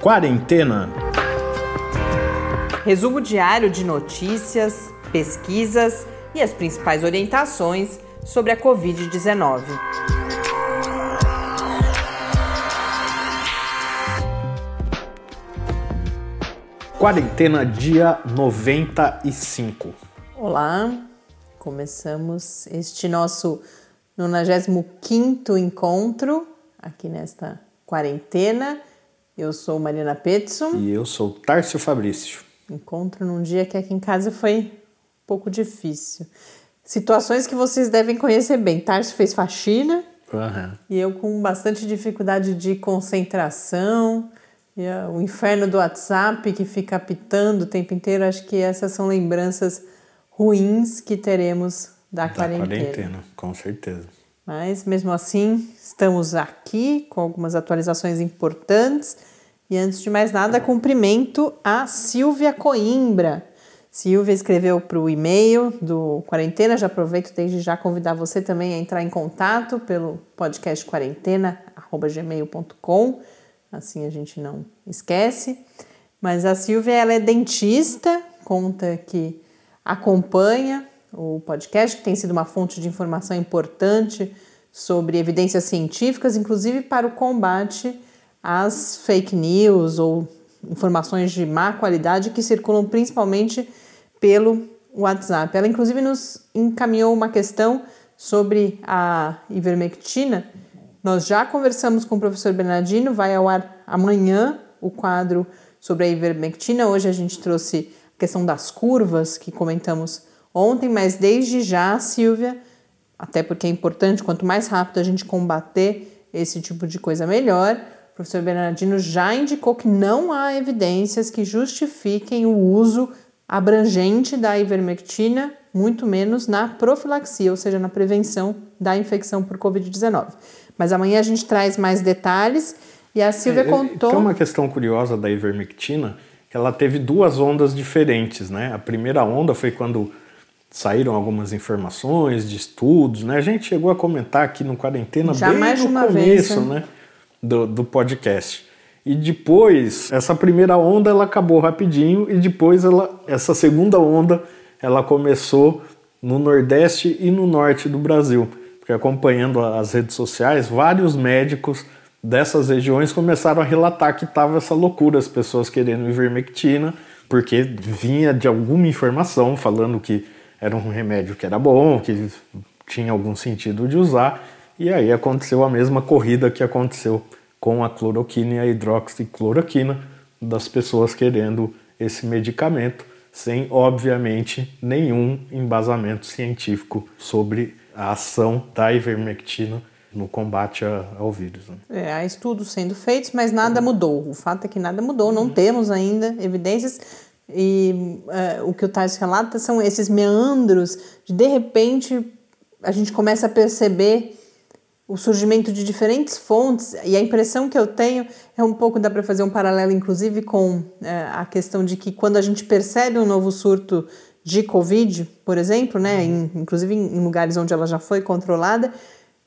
Quarentena. Resumo diário de notícias, pesquisas e as principais orientações sobre a Covid-19. Quarentena dia 95. Olá, começamos este nosso 95 encontro aqui nesta quarentena. Eu sou Mariana Petson. E eu sou Tárcio Fabrício. Encontro num dia que aqui em casa foi um pouco difícil. Situações que vocês devem conhecer bem. Tárcio fez faxina Uhum. e eu com bastante dificuldade de concentração. E ah, o inferno do WhatsApp que fica apitando o tempo inteiro. Acho que essas são lembranças ruins que teremos da, Da quarentena. quarentena, com certeza. Mas mesmo assim, estamos aqui com algumas atualizações importantes. E antes de mais nada, cumprimento a Silvia Coimbra. Silvia escreveu para o e-mail do Quarentena. Já aproveito desde já convidar você também a entrar em contato pelo podcast quarentena@gmail.com. Assim a gente não esquece. Mas a Silvia ela é dentista, conta que acompanha o podcast, que tem sido uma fonte de informação importante sobre evidências científicas, inclusive para o combate às fake news ou informações de má qualidade que circulam principalmente pelo WhatsApp. Ela, inclusive, nos encaminhou uma questão sobre a ivermectina. Nós já conversamos com o professor Bernardino, vai ao ar amanhã o quadro sobre a ivermectina. Hoje a gente trouxe a questão das curvas que comentamos ontem, mas desde já, Silvia, até porque é importante, quanto mais rápido a gente combater esse tipo de coisa, melhor. O professor Bernardino já indicou que não há evidências que justifiquem o uso abrangente da ivermectina, muito menos na profilaxia, ou seja, na prevenção da infecção por Covid-19. Mas amanhã a gente traz mais detalhes e a Silvia É, contou. Tem uma questão curiosa da ivermectina, que ela teve duas ondas diferentes, né? A primeira onda foi quando saíram algumas informações de estudos, né? A gente chegou a comentar aqui no Quarentena Já bem mais de no uma vez, começo, né? né? Do, do podcast. E depois, essa primeira onda ela acabou rapidinho e depois ela, essa segunda onda ela começou no Nordeste e no Norte do Brasil. Porque acompanhando as redes sociais, vários médicos dessas regiões começaram a relatar que estava essa loucura, as pessoas querendo ivermectina, porque vinha de alguma informação falando que era um remédio que era bom, que tinha algum sentido de usar, e aí aconteceu a mesma corrida que aconteceu com a cloroquina e a hidroxicloroquina, das pessoas querendo esse medicamento, sem, obviamente, nenhum embasamento científico sobre a ação da ivermectina no combate ao vírus. né? É, há estudos sendo feitos, mas nada mudou. O fato é que nada mudou, não temos ainda evidências. E é, o que o Tais relata são esses meandros de, de repente, a gente começa a perceber o surgimento de diferentes fontes, e a impressão que eu tenho é um pouco, dá para fazer um paralelo, inclusive, com é, a questão de que quando a gente percebe um novo surto de Covid, por exemplo, né, em- inclusive em lugares onde ela já foi controlada,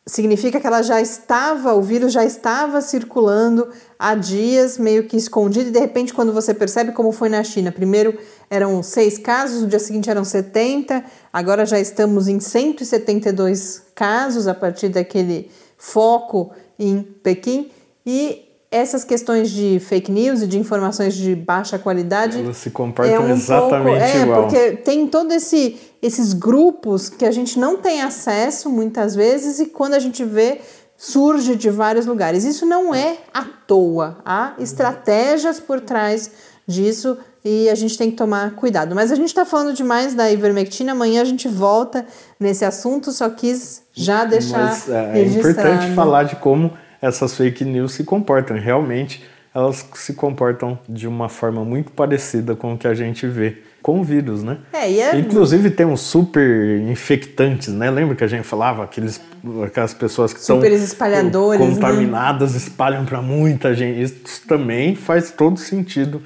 significa que ela já estava, o vírus já estava circulando há dias, meio que escondido, e de repente, quando você percebe como foi na China, primeiro eram seis casos, no dia seguinte eram 70, agora já estamos em 172 casos a partir daquele foco em Pequim, e essas questões de fake news e de informações de baixa qualidade Elas se comportam é um exatamente pouco, é, igual. porque tem todo esse esses grupos que a gente não tem acesso muitas vezes e quando a gente vê surge de vários lugares. Isso não é à toa, há estratégias por trás disso e a gente tem que tomar cuidado. Mas a gente está falando demais da ivermectina, amanhã a gente volta nesse assunto, só quis já deixar Mas é, é importante falar de como essas fake news se comportam. Realmente, elas se comportam de uma forma muito parecida com o que a gente vê com o vírus, né? É, e é- Inclusive tem uns super infectantes, né? Lembra que a gente falava aqueles, aquelas pessoas que são Super espalhadores, né? contaminadas espalham para muita gente. Isso também faz todo sentido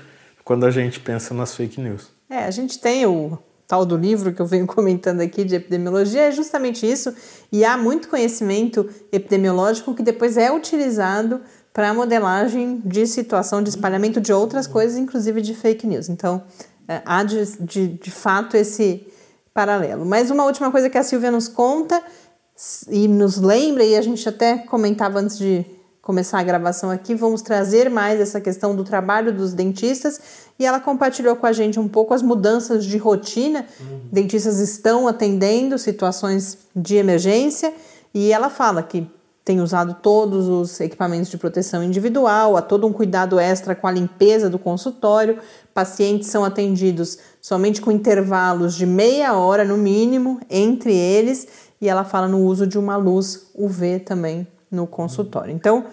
quando a gente pensa nas fake news. É, a gente tem o tal do livro que eu venho comentando aqui de epidemiologia é justamente isso, e há muito conhecimento epidemiológico que depois é utilizado para modelagem de situação de espalhamento de outras coisas, inclusive de fake news. Então, é, há de, de, de fato esse paralelo. Mas uma última coisa que a Silvia nos conta e nos lembra, e a gente até comentava antes de começar a gravação aqui, vamos trazer mais essa questão do trabalho dos dentistas e ela compartilhou com a gente um pouco as mudanças de rotina. Uhum. Dentistas estão atendendo situações de emergência e ela fala que tem usado todos os equipamentos de proteção individual, há todo um cuidado extra com a limpeza do consultório. Pacientes são atendidos somente com intervalos de meia hora no mínimo entre eles, e ela fala no uso de uma luz UV também no consultório. Então,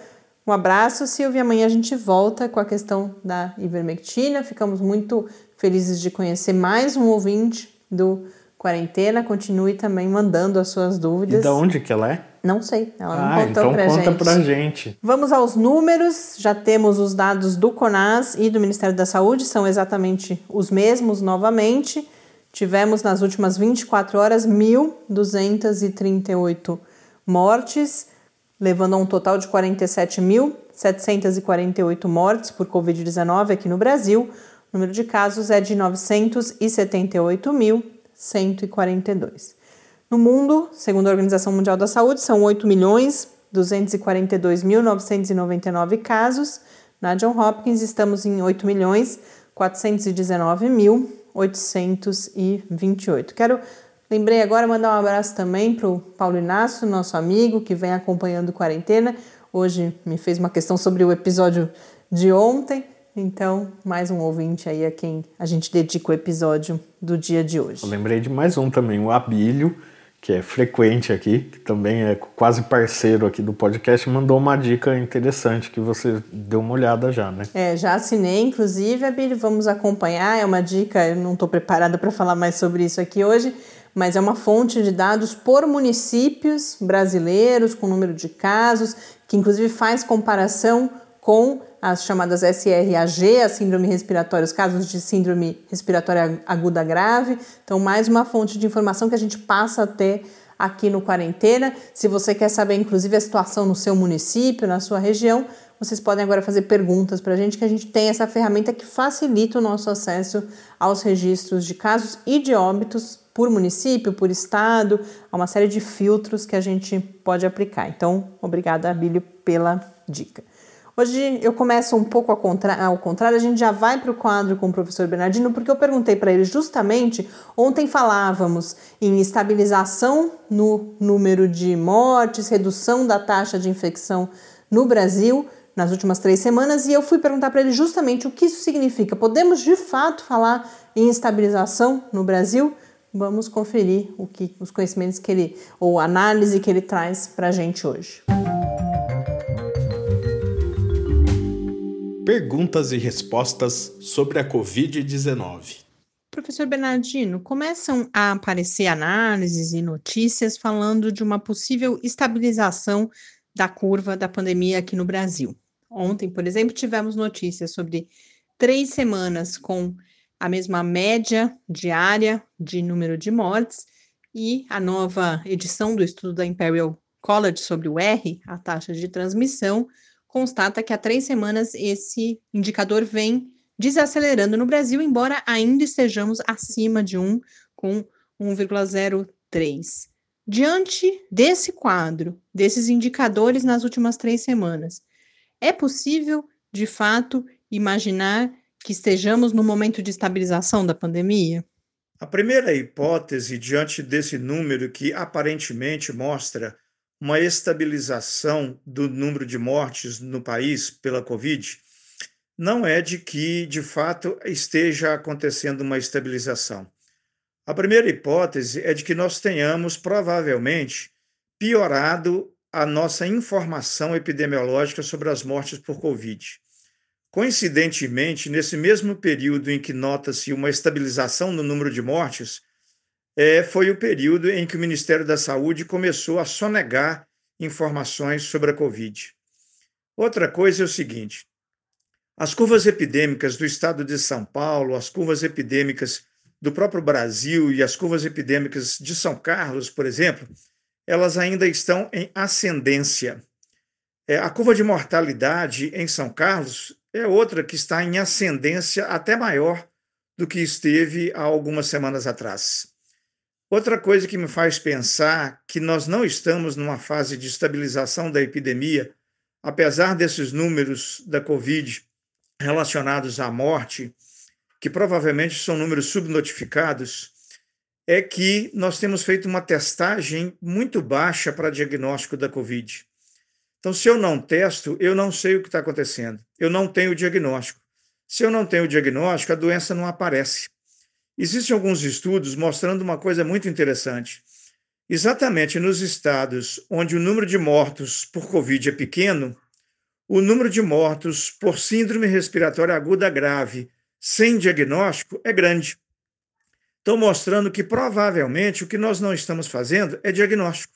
um abraço, Silvia. Amanhã a gente volta com a questão da ivermectina. Ficamos muito felizes de conhecer mais um ouvinte do Quarentena. Continue também mandando as suas dúvidas. E de onde que ela é? Não sei, ela ah, não contou então pra conta gente. pra gente. Vamos aos números. Já temos os dados do CONAS e do Ministério da Saúde, são exatamente os mesmos novamente. Tivemos nas últimas 24 horas 1.238 mortes levando a um total de 47.748 mortes por Covid-19 aqui no Brasil. O número de casos é de 978.142. No mundo, segundo a Organização Mundial da Saúde, são 8.242.999 casos. Na John Hopkins, estamos em 8.419.828. Quero Lembrei agora mandar um abraço também para o Paulo Inácio, nosso amigo que vem acompanhando quarentena. Hoje me fez uma questão sobre o episódio de ontem. Então, mais um ouvinte aí a quem a gente dedica o episódio do dia de hoje. Eu lembrei de mais um também, o Abílio, que é frequente aqui, que também é quase parceiro aqui do podcast, mandou uma dica interessante que você deu uma olhada já, né? É, já assinei, inclusive, Abílio, vamos acompanhar. É uma dica, eu não estou preparada para falar mais sobre isso aqui hoje, mas é uma fonte de dados por municípios brasileiros, com número de casos, que inclusive faz comparação com as chamadas SRAG, a síndrome respiratória, os casos de síndrome respiratória aguda grave. Então, mais uma fonte de informação que a gente passa a ter aqui no Quarentena. Se você quer saber, inclusive, a situação no seu município, na sua região, vocês podem agora fazer perguntas para a gente, que a gente tem essa ferramenta que facilita o nosso acesso aos registros de casos e de óbitos por município, por estado, há uma série de filtros que a gente pode aplicar. Então, obrigada, Abílio, pela dica. Hoje eu começo um pouco ao, ao contrário, a gente já vai para o quadro com o professor Bernardino, porque eu perguntei para ele justamente, ontem falávamos em estabilização no número de mortes, redução da taxa de infecção no Brasil nas últimas três semanas, e eu fui perguntar para ele justamente o que isso significa. Podemos de fato falar em estabilização no Brasil? vamos conferir o que os conhecimentos que ele ou análise que ele traz para a gente hoje. Perguntas e respostas sobre a Covid-19. Professor Bernardino, começam a aparecer análises e notícias falando de uma possível estabilização da curva da pandemia aqui no Brasil. Ontem, por exemplo, tivemos notícias sobre três semanas com a mesma média diária de número de mortes e a nova edição do estudo da Imperial College sobre o R, a taxa de transmissão, constata que há três semanas esse indicador vem desacelerando no Brasil, embora ainda estejamos acima de 1, com 1,03. Diante desse quadro, desses indicadores nas últimas três semanas, é possível, de fato, imaginar que estejamos no momento de estabilização da pandemia? A primeira hipótese, diante desse número que aparentemente mostra uma estabilização do número de mortes no país pela Covid, não é de que, de fato, esteja acontecendo uma estabilização. A primeira hipótese é de que nós tenhamos, provavelmente, piorado a nossa informação epidemiológica sobre as mortes por Covid. Coincidentemente, nesse mesmo período em que nota-se uma estabilização no número de mortes, é, foi o período em que o Ministério da Saúde começou a sonegar informações sobre a Covid. Outra coisa é o seguinte: as curvas epidêmicas do estado de São Paulo, as curvas epidêmicas do próprio Brasil e as curvas epidêmicas de São Carlos, por exemplo, elas ainda estão em ascendência. É, a curva de mortalidade em São Carlos é outra que está em ascendência até maior do que esteve há algumas semanas atrás. Outra coisa que me faz pensar que nós não estamos numa fase de estabilização da epidemia, apesar desses números da Covid relacionados à morte, que provavelmente são números subnotificados, é que nós temos feito uma testagem muito baixa para diagnóstico da Covid. Então, se eu não testo, eu não sei o que está acontecendo. Eu não tenho o diagnóstico. Se eu não tenho o diagnóstico, a doença não aparece. Existem alguns estudos mostrando uma coisa muito interessante. Exatamente nos estados onde o número de mortos por Covid é pequeno, o número de mortos por síndrome respiratória aguda grave sem diagnóstico é grande. Estão mostrando que provavelmente o que nós não estamos fazendo é diagnóstico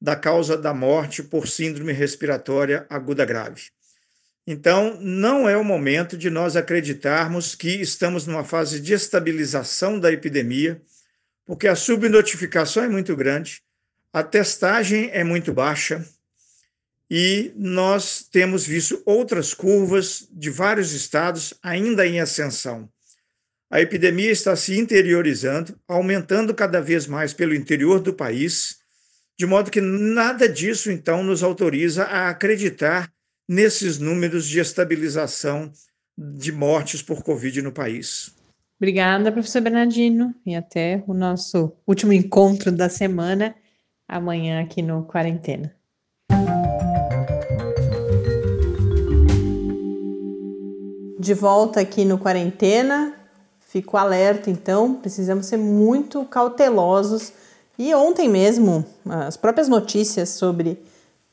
da causa da morte por síndrome respiratória aguda grave. Então, não é o momento de nós acreditarmos que estamos numa fase de estabilização da epidemia, porque a subnotificação é muito grande, a testagem é muito baixa e nós temos visto outras curvas de vários estados ainda em ascensão. A epidemia está se interiorizando, aumentando cada vez mais pelo interior do país de modo que nada disso, então, nos autoriza a acreditar nesses números de estabilização de mortes por Covid no país. Obrigada, professor Bernardino, e até o nosso último encontro da semana, amanhã aqui no Quarentena. De volta aqui no Quarentena, fico alerta então, precisamos ser muito cautelosos. E ontem mesmo, as próprias notícias sobre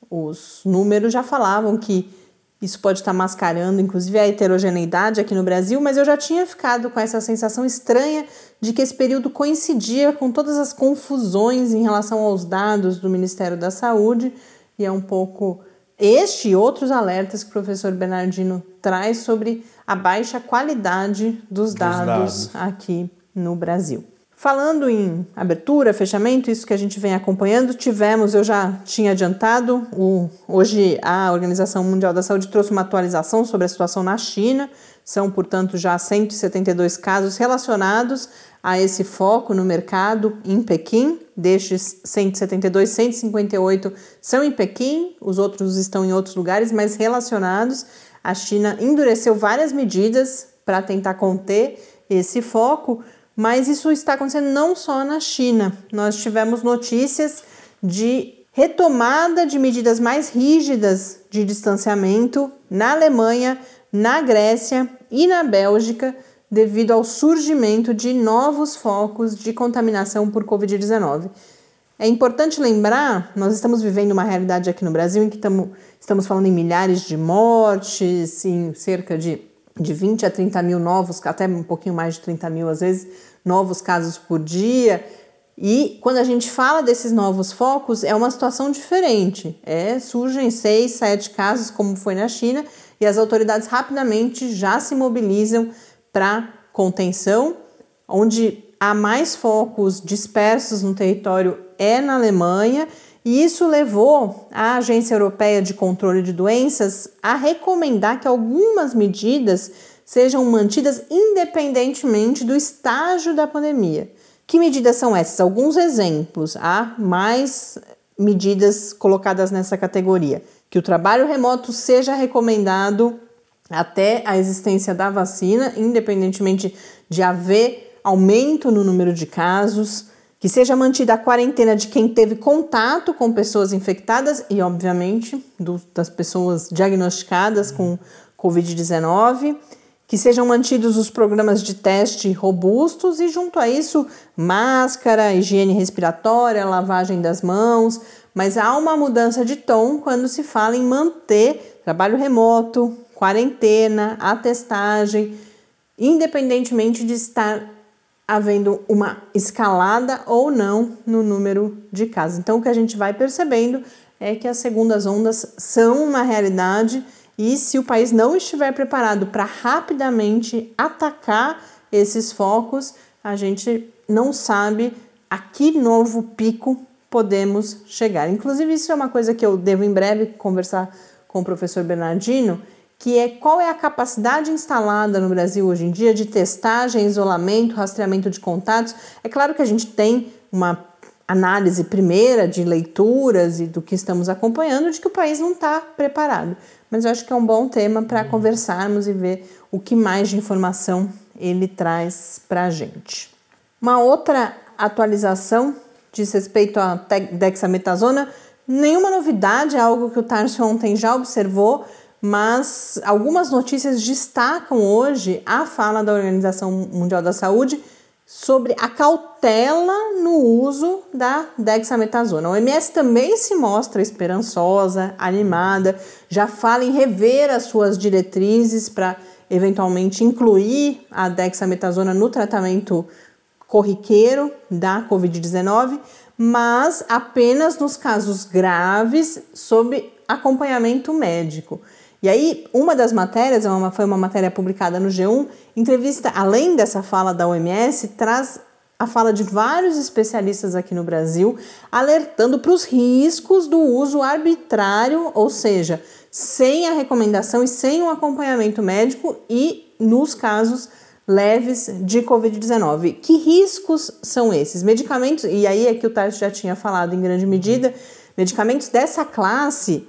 os números já falavam que isso pode estar mascarando, inclusive, a heterogeneidade aqui no Brasil, mas eu já tinha ficado com essa sensação estranha de que esse período coincidia com todas as confusões em relação aos dados do Ministério da Saúde, e é um pouco este e outros alertas que o professor Bernardino traz sobre a baixa qualidade dos dados, dos dados. aqui no Brasil. Falando em abertura, fechamento, isso que a gente vem acompanhando, tivemos, eu já tinha adiantado, o, hoje a Organização Mundial da Saúde trouxe uma atualização sobre a situação na China. São, portanto, já 172 casos relacionados a esse foco no mercado em Pequim. Destes 172, 158 são em Pequim, os outros estão em outros lugares, mas relacionados. A China endureceu várias medidas para tentar conter esse foco mas isso está acontecendo não só na China. Nós tivemos notícias de retomada de medidas mais rígidas de distanciamento na Alemanha, na Grécia e na Bélgica, devido ao surgimento de novos focos de contaminação por Covid-19. É importante lembrar, nós estamos vivendo uma realidade aqui no Brasil em que tamo, estamos falando em milhares de mortes, em cerca de de 20 a 30 mil novos, até um pouquinho mais de 30 mil às vezes, novos casos por dia. E quando a gente fala desses novos focos, é uma situação diferente. É, surgem seis, sete casos, como foi na China, e as autoridades rapidamente já se mobilizam para contenção, onde há mais focos dispersos no território é na Alemanha e isso levou a Agência Europeia de Controle de Doenças a recomendar que algumas medidas sejam mantidas independentemente do estágio da pandemia. Que medidas são essas? Alguns exemplos. Há mais medidas colocadas nessa categoria. Que o trabalho remoto seja recomendado até a existência da vacina, independentemente de haver aumento no número de casos que seja mantida a quarentena de quem teve contato com pessoas infectadas e, obviamente, do, das pessoas diagnosticadas com Covid-19, que sejam mantidos os programas de teste robustos e, junto a isso, máscara, higiene respiratória, lavagem das mãos. Mas há uma mudança de tom quando se fala em manter trabalho remoto, quarentena, atestagem, independentemente de estar havendo uma escalada ou não no número de casos. Então, o que a gente vai percebendo é que as segundas ondas são uma realidade e se o país não estiver preparado para rapidamente atacar esses focos, a gente não sabe a que novo pico podemos chegar. Inclusive, isso é uma coisa que eu devo em breve conversar com o professor Bernardino, que é qual é a capacidade instalada no Brasil hoje em dia de testagem, isolamento, rastreamento de contatos. É claro que a gente tem uma análise primeira de leituras e do que estamos acompanhando de que o país não está preparado. Mas eu acho que é um bom tema para conversarmos e ver o que mais de informação ele traz para a gente. Uma outra atualização diz respeito à dexametasona, nenhuma novidade, é algo que o Tarso ontem já observou, mas algumas notícias destacam hoje a fala da Organização Mundial da Saúde sobre a cautela no uso da dexametasona. A OMS também se mostra esperançosa, animada, já fala em rever as suas diretrizes para eventualmente incluir a dexametasona no tratamento corriqueiro da COVID-19, mas apenas nos casos graves sob acompanhamento médico. E aí, uma das matérias, é foi uma matéria publicada no G1, entrevista, além dessa fala da OMS, traz a fala de vários especialistas aqui no Brasil, alertando para os riscos do uso arbitrário, ou seja, sem a recomendação e sem o um acompanhamento médico e nos casos leves de Covid-19. Que riscos são esses? Medicamentos, e aí é que o Tarso já tinha falado em grande medida, medicamentos dessa classe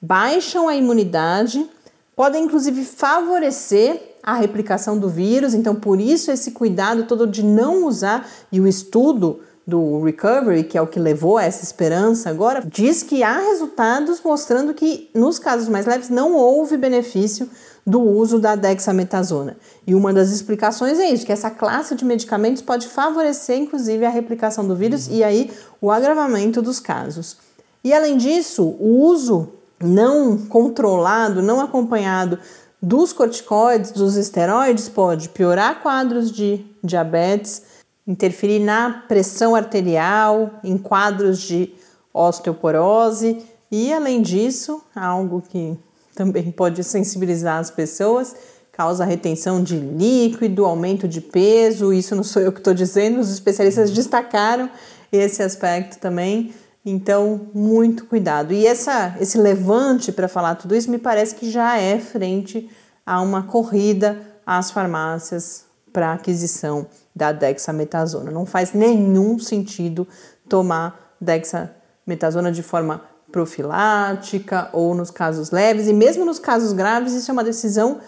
baixam a imunidade, podem inclusive favorecer a replicação do vírus, então por isso esse cuidado todo de não usar e o estudo do recovery, que é o que levou a essa esperança agora, diz que há resultados mostrando que nos casos mais leves não houve benefício do uso da dexametasona. E uma das explicações é isso, que essa classe de medicamentos pode favorecer inclusive a replicação do vírus e aí o agravamento dos casos. E além disso, o uso não controlado, não acompanhado dos corticoides, dos esteroides, pode piorar quadros de diabetes, interferir na pressão arterial, em quadros de osteoporose e, além disso, algo que também pode sensibilizar as pessoas, causa retenção de líquido, aumento de peso. Isso não sou eu que estou dizendo, os especialistas destacaram esse aspecto também. Então, muito cuidado. E essa, esse levante para falar tudo isso me parece que já é frente a uma corrida às farmácias para aquisição da dexametasona. Não faz nenhum sentido tomar dexametasona de forma profilática ou nos casos leves, e mesmo nos casos graves, isso é uma decisão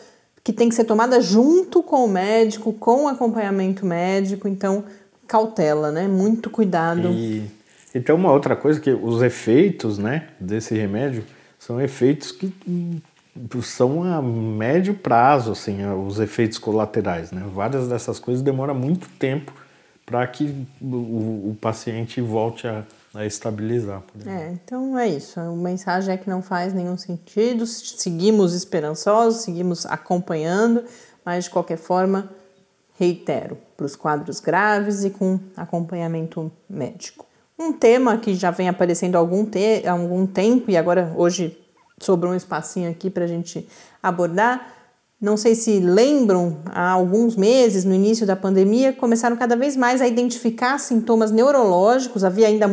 que tem que ser tomada junto com o médico, com o acompanhamento médico, então cautela, né? Muito cuidado. E e tem uma outra coisa que os efeitos, né, desse remédio são efeitos que são a médio prazo, assim, os efeitos colaterais, né? Várias dessas coisas demoram muito tempo para que o, o, paciente volte a, a estabilizar. É, então é isso. A mensagem é que não faz nenhum sentido. Seguimos esperançosos, seguimos acompanhando, mas de qualquer forma, reitero, para os quadros graves e com acompanhamento médico. Um tema que já vem aparecendo há algum, te algum tempo e agora hoje sobrou um espacinho aqui para a gente abordar. Não sei se lembram, há alguns meses, no início da pandemia, começaram cada vez mais a identificar sintomas neurológicos, havia ainda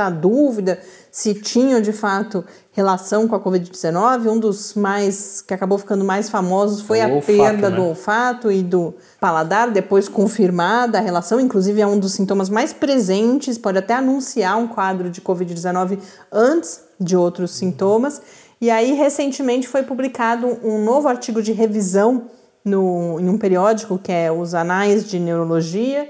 muita dúvida se tinham de fato relação com a Covid-19. Um dos mais que acabou ficando mais famosos foi o a olfato, perda né? do olfato e do paladar, depois confirmada a relação, inclusive é um dos sintomas mais presentes, pode até anunciar um quadro de Covid-19 antes de outros sintomas. E aí, recentemente, foi publicado um novo artigo de revisão no, em um periódico que é os Anais de Neurologia,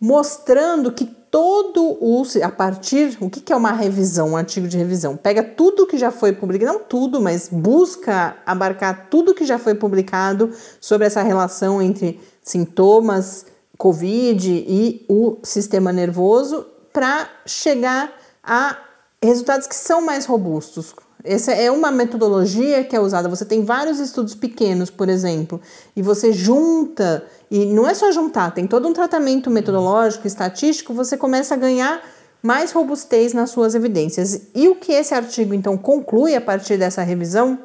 mostrando que todo o. A partir. O que é uma revisão, um artigo de revisão? Pega tudo que já foi publicado, não tudo, mas busca abarcar tudo que já foi publicado sobre essa relação entre sintomas, Covid e o sistema nervoso, para chegar a resultados que são mais robustos, essa é uma metodologia que é usada. Você tem vários estudos pequenos, por exemplo, e você junta, e não é só juntar, tem todo um tratamento metodológico, estatístico, você começa a ganhar mais robustez nas suas evidências. E o que esse artigo então conclui a partir dessa revisão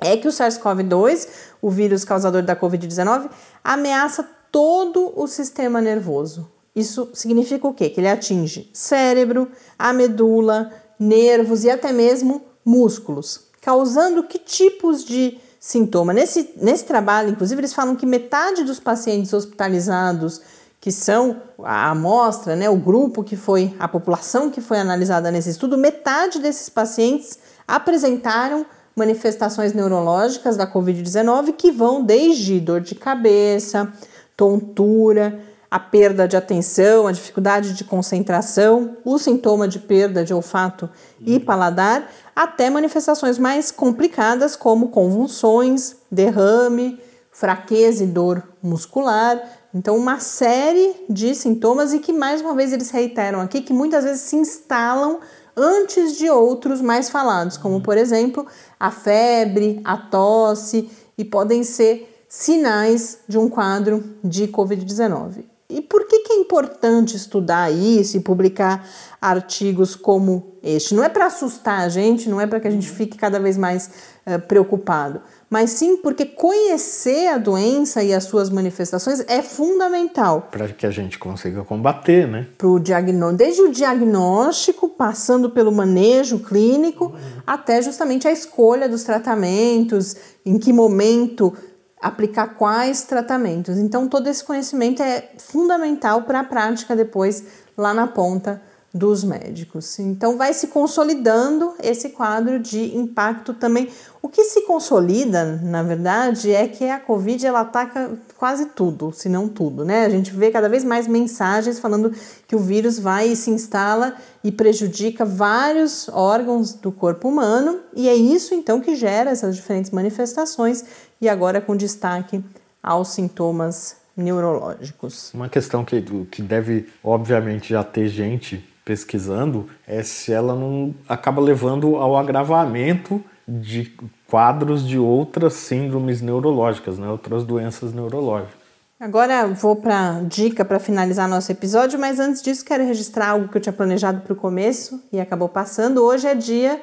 é que o SARS-CoV-2, o vírus causador da COVID-19, ameaça todo o sistema nervoso. Isso significa o quê? Que ele atinge cérebro, a medula, nervos e até mesmo músculos, causando que tipos de sintoma? Nesse, nesse trabalho, inclusive, eles falam que metade dos pacientes hospitalizados, que são a amostra, né, o grupo que foi, a população que foi analisada nesse estudo, metade desses pacientes apresentaram manifestações neurológicas da Covid-19 que vão desde dor de cabeça, tontura, a perda de atenção, a dificuldade de concentração, o sintoma de perda de olfato e paladar, até manifestações mais complicadas como convulsões, derrame, fraqueza e dor muscular. Então, uma série de sintomas e que mais uma vez eles reiteram aqui que muitas vezes se instalam antes de outros mais falados, como por exemplo a febre, a tosse e podem ser sinais de um quadro de Covid-19. E por que, que é importante estudar isso e publicar artigos como este? Não é para assustar a gente, não é para que a gente fique cada vez mais uh, preocupado, mas sim porque conhecer a doença e as suas manifestações é fundamental. Para que a gente consiga combater, né? Pro diagnóstico, desde o diagnóstico, passando pelo manejo clínico, uhum. até justamente a escolha dos tratamentos, em que momento aplicar quais tratamentos. Então, todo esse conhecimento é fundamental para a prática depois lá na ponta dos médicos. Então, vai se consolidando esse quadro de impacto também. O que se consolida, na verdade, é que a Covid ela ataca quase tudo, se não tudo, né? A gente vê cada vez mais mensagens falando que o vírus vai e se instala e prejudica vários órgãos do corpo humano, e é isso então que gera essas diferentes manifestações e agora com destaque aos sintomas neurológicos. Uma questão que, que deve, obviamente, já ter gente pesquisando é se ela não acaba levando ao agravamento de quadros de outras síndromes neurológicas, né? outras doenças neurológicas. Agora vou para dica para finalizar nosso episódio, mas antes disso quero registrar algo que eu tinha planejado para o começo e acabou passando. Hoje é dia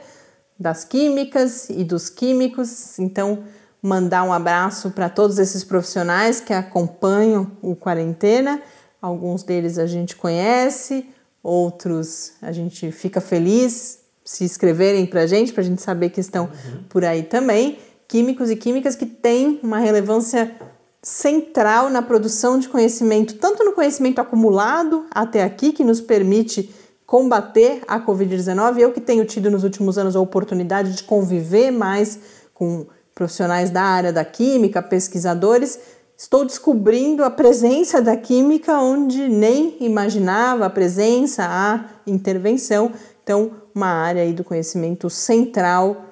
das químicas e dos químicos, então mandar um abraço para todos esses profissionais que acompanham o quarentena. Alguns deles a gente conhece, outros a gente fica feliz se escreverem para a gente, para a gente saber que estão uhum. por aí também. Químicos e químicas que têm uma relevância central na produção de conhecimento, tanto no conhecimento acumulado até aqui, que nos permite combater a Covid-19. Eu que tenho tido nos últimos anos a oportunidade de conviver mais com profissionais da área da química, pesquisadores, estou descobrindo a presença da química onde nem imaginava a presença, a intervenção. Então, uma área aí do conhecimento central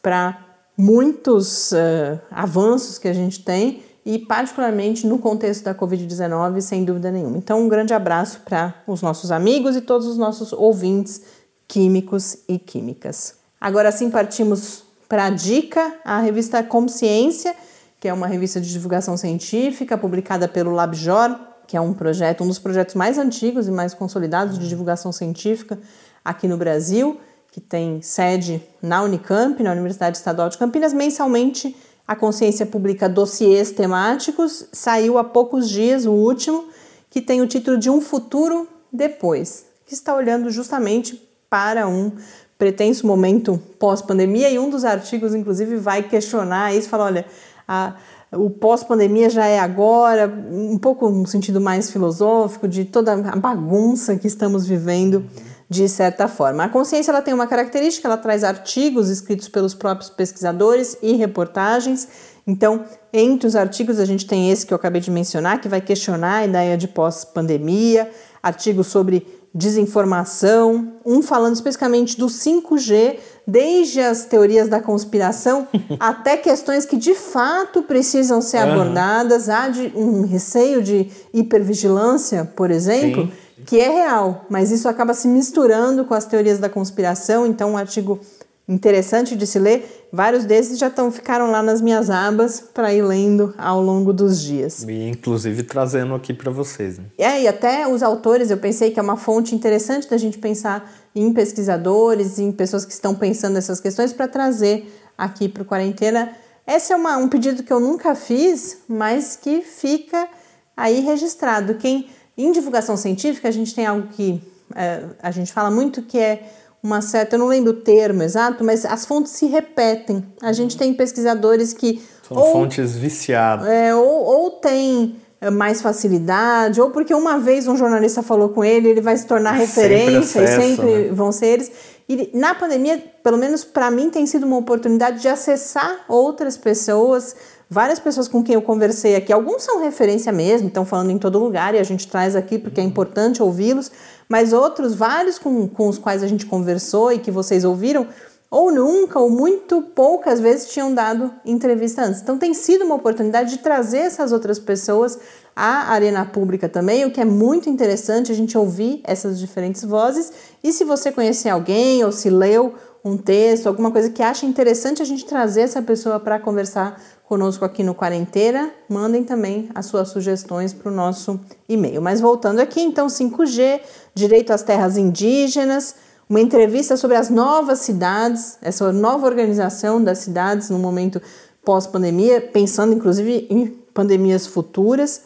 para muitos uh, avanços que a gente tem e particularmente no contexto da Covid-19, sem dúvida nenhuma. Então, um grande abraço para os nossos amigos e todos os nossos ouvintes químicos e químicas. Agora sim partimos para a dica, a revista Consciência, que é uma revista de divulgação científica publicada pelo LabJOR, que é um projeto, um dos projetos mais antigos e mais consolidados de divulgação científica aqui no Brasil, que tem sede na Unicamp, na Universidade Estadual de Campinas. Mensalmente, a Consciência publica dossiês temáticos. Saiu há poucos dias o último, que tem o título de Um Futuro Depois, que está olhando justamente para um pretenso momento pós-pandemia e um dos artigos, inclusive, vai questionar isso, fala, olha, a, o pós-pandemia já é agora, um pouco no sentido mais filosófico de toda a bagunça que estamos vivendo de certa forma. A consciência ela tem uma característica, ela traz artigos escritos pelos próprios pesquisadores e reportagens. Então, entre os artigos a gente tem esse que eu acabei de mencionar, que vai questionar a ideia de pós-pandemia, artigos sobre desinformação, um falando especificamente do 5G, desde as teorias da conspiração até questões que de fato precisam ser uhum. abordadas. Há de, um receio de hipervigilância, por exemplo, Sim. que é real, mas isso acaba se misturando com as teorias da conspiração. Então, um artigo interessante de se ler. Vários desses já estão ficaram lá nas minhas abas para ir lendo ao longo dos dias. E inclusive trazendo aqui para vocês. Né? É, e até os autores, eu pensei que é uma fonte interessante da gente pensar em pesquisadores, em pessoas que estão pensando nessas questões para trazer aqui para o Quarentena. Esse é uma, um pedido que eu nunca fiz, mas que fica aí registrado. Quem em divulgação científica a gente tem algo que é, a gente fala muito que é uma certa, eu não lembro o termo exato, mas as fontes se repetem. A gente tem pesquisadores que são ou, fontes viciadas. É, ou, ou tem é, mais facilidade, ou porque uma vez um jornalista falou com ele, ele vai se tornar referência sempre e sempre né? vão ser eles. E na pandemia, pelo menos para mim, tem sido uma oportunidade de acessar outras pessoas, várias pessoas com quem eu conversei aqui. Alguns são referência mesmo, estão falando em todo lugar e a gente traz aqui porque é importante ouvi-los, mas outros, vários com, com os quais a gente conversou e que vocês ouviram, ou nunca, ou muito poucas vezes tinham dado entrevista antes. Então tem sido uma oportunidade de trazer essas outras pessoas à arena pública também, o que é muito interessante a gente ouvir essas diferentes vozes. E se você conhecer alguém ou se leu um texto, alguma coisa que acha interessante a gente trazer essa pessoa para conversar conosco aqui no Quarentena, mandem também as suas sugestões para o nosso e-mail. Mas voltando aqui, então, 5G, direito às terras indígenas, uma entrevista sobre as novas cidades, essa nova organização das cidades no momento pós-pandemia, pensando inclusive em pandemias futuras.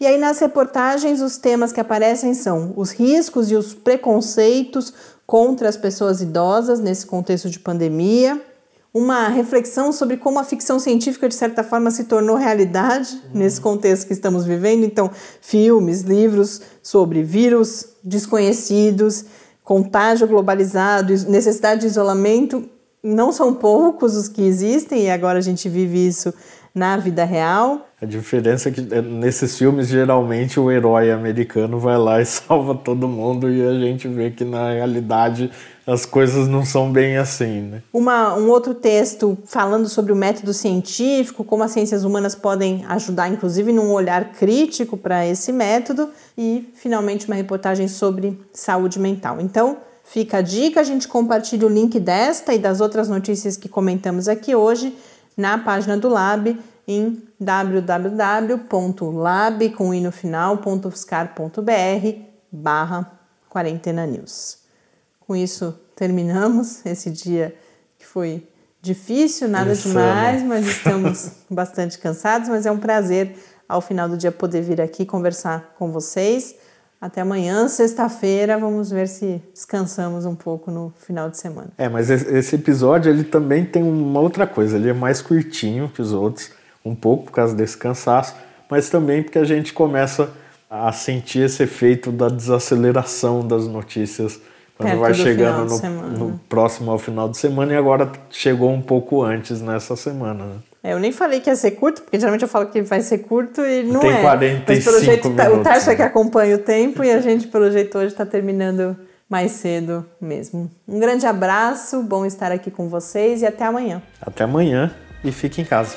E aí nas reportagens os temas que aparecem são os riscos e os preconceitos contra as pessoas idosas nesse contexto de pandemia, uma reflexão sobre como a ficção científica de certa forma se tornou realidade uhum. nesse contexto que estamos vivendo, então filmes, livros sobre vírus desconhecidos, contágio globalizado, necessidade de isolamento, não são poucos os que existem e agora a gente vive isso na vida real. A diferença é que é, nesses filmes geralmente o herói americano vai lá e salva todo mundo e a gente vê que na realidade as coisas não são bem assim, né? Uma, um outro texto falando sobre o método científico, como as ciências humanas podem ajudar, inclusive, num olhar crítico para esse método, e finalmente uma reportagem sobre saúde mental. Então, fica a dica, a gente compartilha o link desta e das outras notícias que comentamos aqui hoje na página do Lab em www.lab com i barra quarentena news. Com isso, terminamos esse dia que foi difícil, nada Insano. demais, mas estamos bastante cansados, mas é um prazer ao final do dia poder vir aqui conversar com vocês. Até amanhã, sexta-feira, vamos ver se descansamos um pouco no final de semana. É, mas esse episódio ele também tem uma outra coisa, ele é mais curtinho que os outros, um pouco por causa desse cansaço, mas também porque a gente começa a sentir esse efeito da desaceleração das notícias quando vai chegando no, no, próximo ao final de semana e agora chegou um pouco antes nessa semana. Né? É, eu nem falei que ia ser curto, porque geralmente eu falo que vai ser curto e não Tem é. 45 Mas pelo jeito minutos, tá, o Tarso é que acompanha o tempo e a gente pelo jeito hoje está terminando mais cedo mesmo. Um grande abraço, bom estar aqui com vocês e até amanhã. Até amanhã e fique em casa.